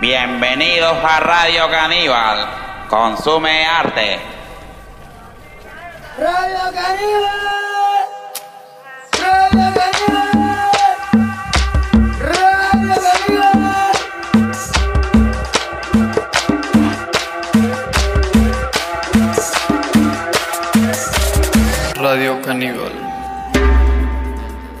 Bienvenidos a Radio Caníbal. Consume arte. Radio Caníbal. Radio Caníbal. Radio Caníbal. Radio Caníbal.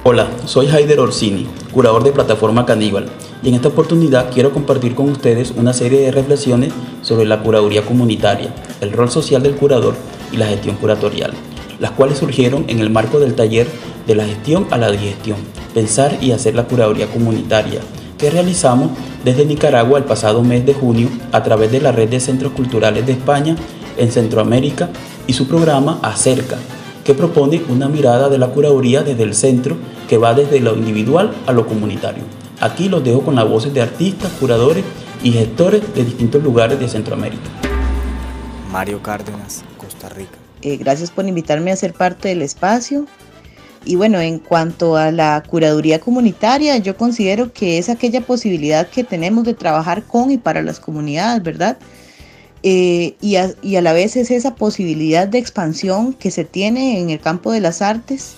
Hola, soy Haider Orsini, curador de Plataforma Caníbal, y en esta oportunidad quiero compartir con ustedes una serie de reflexiones sobre la curaduría comunitaria, el rol social del curador y la gestión curatorial, las cuales surgieron en el marco del taller de la gestión a la digestión, pensar y hacer la curaduría comunitaria, que realizamos desde Nicaragua el pasado mes de junio a través de la Red de Centros Culturales de España en Centroamérica y su programa Acerca, que propone una mirada de la curaduría desde el centro que va desde lo individual a lo comunitario. Aquí los dejo con las voces de artistas, curadores y gestores de distintos lugares de Centroamérica. Mario Cárdenas, Costa Rica. Eh, gracias por invitarme a ser parte del espacio. Y bueno, en cuanto a la curaduría comunitaria, yo considero que es aquella posibilidad que tenemos de trabajar con y para las comunidades, ¿verdad? Eh, y, a, y, a, la vez es esa posibilidad de expansión que se tiene en el campo de las artes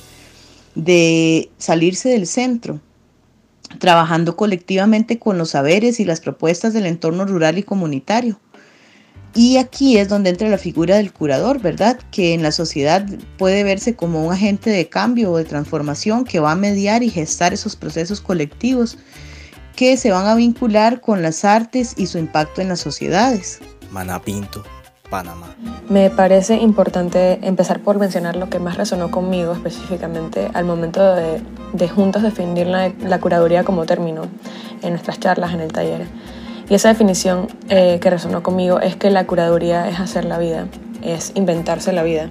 de salirse del centro, trabajando colectivamente con los saberes y las propuestas del entorno rural y comunitario. Y aquí es donde entra la figura del curador, ¿verdad? Que en la sociedad puede verse como un agente de cambio o de transformación que va a mediar y gestar esos procesos colectivos que se van a vincular con las artes y su impacto en las sociedades. Manapinto, Me parece importante empezar por mencionar lo que más resonó conmigo específicamente al momento de, de juntos definir la, la, curaduría como término en nuestras charlas en el taller. Y esa definición eh, que resonó conmigo es que la curaduría es hacer la vida, es inventarse la vida.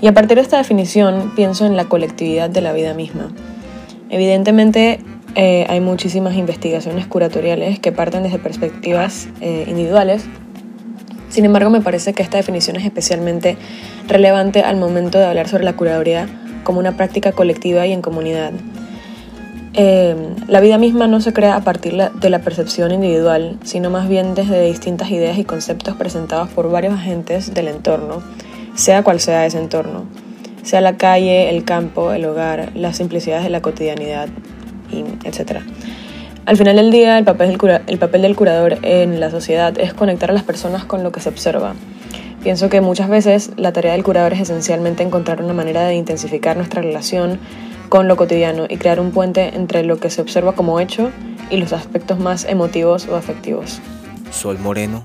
Y a partir de esta definición pienso en la colectividad de la vida misma. Evidentemente eh, hay muchísimas investigaciones curatoriales que parten desde perspectivas eh, individuales sin embargo, me parece que esta definición es especialmente relevante al momento de hablar sobre la curaduría como una práctica colectiva y en comunidad. Eh, la vida misma no se crea a partir de la percepción individual, sino más bien desde distintas ideas y conceptos presentados por varios agentes del entorno, sea cual sea ese entorno, sea la calle, el campo, el hogar, las simplicidades de la cotidianidad, etc. Al final del día, el papel, del curador en la sociedad es conectar a las personas con lo que se observa. Pienso que muchas veces la tarea del curador es esencialmente encontrar una manera de intensificar nuestra relación con lo cotidiano y crear un puente entre lo que se observa como hecho y los aspectos más emotivos o afectivos. Sol Moreno,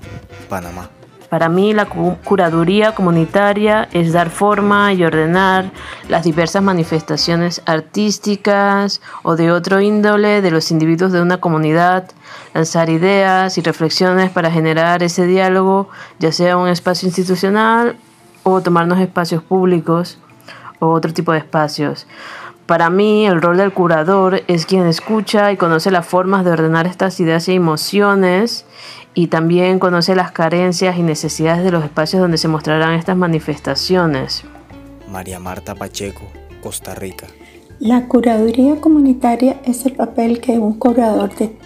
Panamá. Para mí la curaduría comunitaria es dar forma y ordenar las diversas manifestaciones artísticas o de otro índole de los individuos de una comunidad, lanzar ideas y reflexiones para generar ese diálogo, ya sea un espacio institucional o tomarnos espacios públicos o otro tipo de espacios. Para mí, el rol del curador es quien escucha y conoce las formas de ordenar estas ideas y emociones y también conoce las carencias y necesidades de los espacios donde se mostrarán estas manifestaciones. María Marta Pacheco, Costa Rica. La curaduría comunitaria es el papel que un curador de,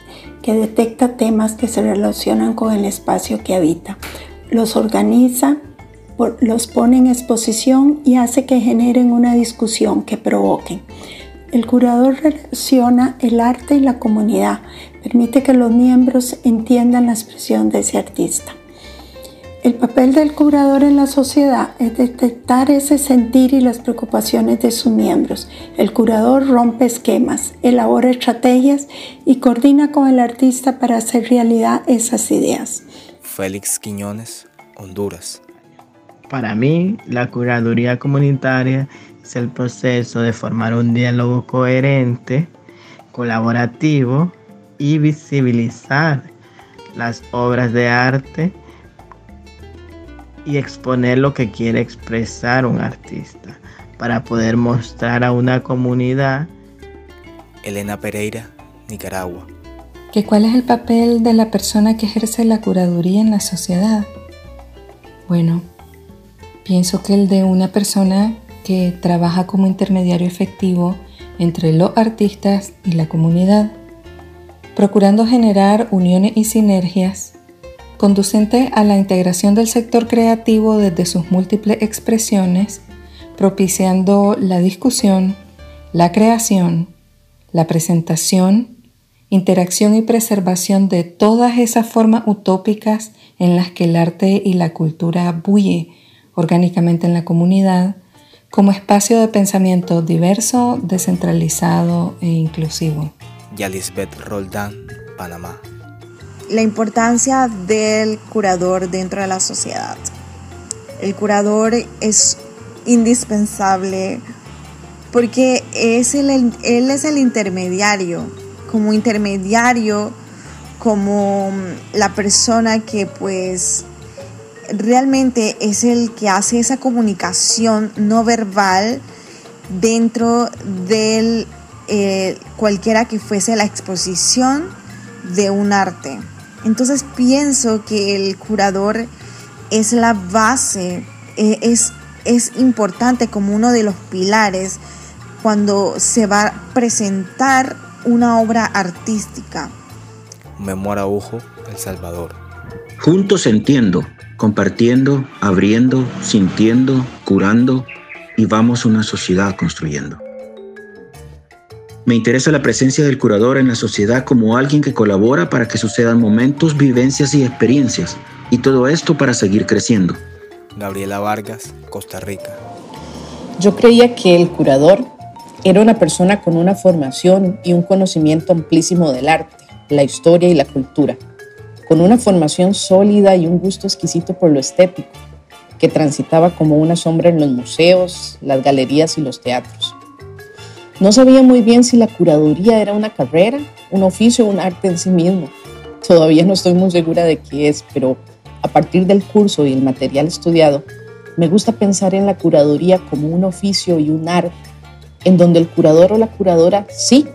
que detecta temas que se relacionan con el espacio que habita, los organiza, los pone en exposición y hace que generen una discusión que provoquen. El curador relaciona el arte y la comunidad, permite que los miembros entiendan la expresión de ese artista. El papel del curador en la sociedad es detectar ese sentir y las preocupaciones de sus miembros. El curador rompe esquemas, elabora estrategias y coordina con el artista para hacer realidad esas ideas. Félix Quiñones, Honduras. Para mí, la curaduría comunitaria es el proceso de formar un diálogo coherente, colaborativo y visibilizar las obras de arte y exponer lo que quiere expresar un artista para poder mostrar a una comunidad. Elena Pereira, Nicaragua. ¿Que ¿Cuál es el papel de la persona que ejerce la curaduría en la sociedad? Bueno, pienso que el de una persona que trabaja como intermediario efectivo entre los artistas y la comunidad. procurando generar uniones y sinergias conducente a la integración del sector creativo desde sus múltiples expresiones, propiciando la discusión, la creación, la presentación, interacción y preservación de todas esas formas utópicas en las que el arte y la cultura bulle orgánicamente en la comunidad, como espacio de pensamiento diverso, descentralizado e inclusivo. Yalisbeth Roldán, Panamá. La importancia del curador dentro de la sociedad. El curador es indispensable porque es el, él es el intermediario, como intermediario, como la persona que pues realmente es el que hace esa comunicación no verbal dentro de eh, cualquiera que fuese la exposición de un arte. Entonces pienso que el curador es la base, eh, es, es importante como uno de los pilares cuando se va a presentar una obra artística. Memoria Ojo, El Salvador. Juntos entiendo compartiendo, abriendo, sintiendo, curando y vamos una sociedad construyendo. Me interesa la presencia del curador en la sociedad como alguien que colabora para que sucedan momentos, vivencias y experiencias, y todo esto para seguir creciendo. Gabriela Vargas, Costa Rica. Yo creía que el curador era una persona con una formación y un conocimiento amplísimo del arte, la historia y la cultura con una formación sólida y un gusto exquisito por lo estético, que transitaba como una sombra en los museos, las galerías y los teatros. No sabía muy bien si la curaduría era una carrera, un oficio o un arte en sí mismo. Todavía no estoy muy segura de qué es, pero a partir del curso y el material estudiado, me gusta pensar en la curaduría como un oficio y un arte, en donde el curador o la curadora sí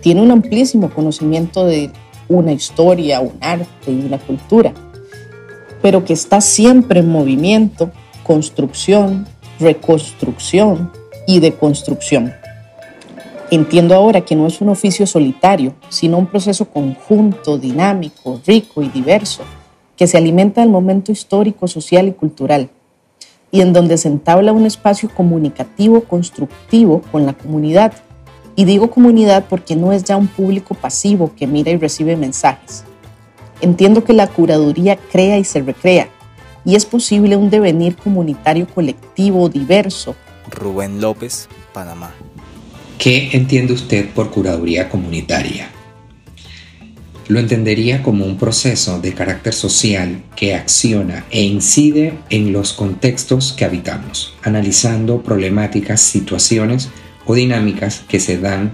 tiene un amplísimo conocimiento de una historia, un arte y una cultura, pero que está siempre en movimiento, construcción, reconstrucción y deconstrucción. Entiendo ahora que no es un oficio solitario, sino un proceso conjunto, dinámico, rico y diverso, que se alimenta del momento histórico, social y cultural, y en donde se entabla un espacio comunicativo, constructivo con la comunidad y digo comunidad porque no es ya un público pasivo que mira y recibe mensajes. Entiendo que la curaduría crea y se recrea, y es posible un devenir comunitario colectivo diverso. Rubén López, Panamá. ¿Qué entiende usted por curaduría comunitaria? Lo entendería como un proceso de carácter social que acciona e incide en los contextos que habitamos, analizando problemáticas, situaciones o dinámicas que se dan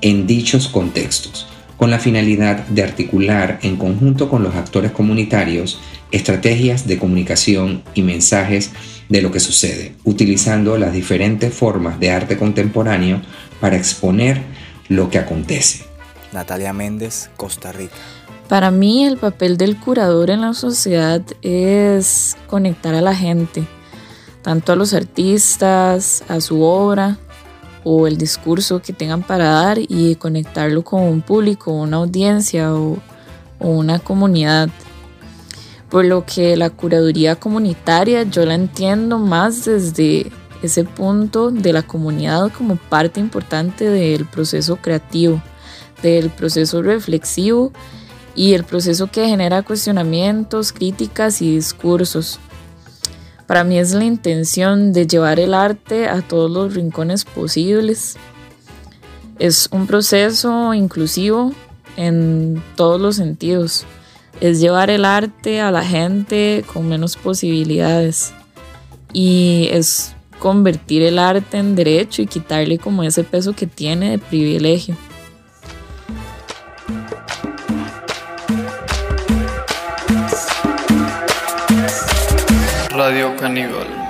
en dichos contextos, con la finalidad de articular en conjunto con los actores comunitarios estrategias de comunicación y mensajes de lo que sucede, utilizando las diferentes formas de arte contemporáneo para exponer lo que acontece. Natalia Méndez, Costa Rica. Para mí el papel del curador en la sociedad es conectar a la gente, tanto a los artistas, a su obra, o el discurso que tengan para dar y conectarlo con un público, una audiencia o, una comunidad. Por lo que la curaduría comunitaria yo la entiendo más desde ese punto de la comunidad como parte importante del proceso creativo, del proceso reflexivo y el proceso que genera cuestionamientos, críticas y discursos. Para mí es la intención de llevar el arte a todos los rincones posibles. Es un proceso inclusivo en todos los sentidos. Es llevar el arte a la gente con menos posibilidades. Y es convertir el arte en derecho y quitarle como ese peso que tiene de privilegio. Radio Caníbal.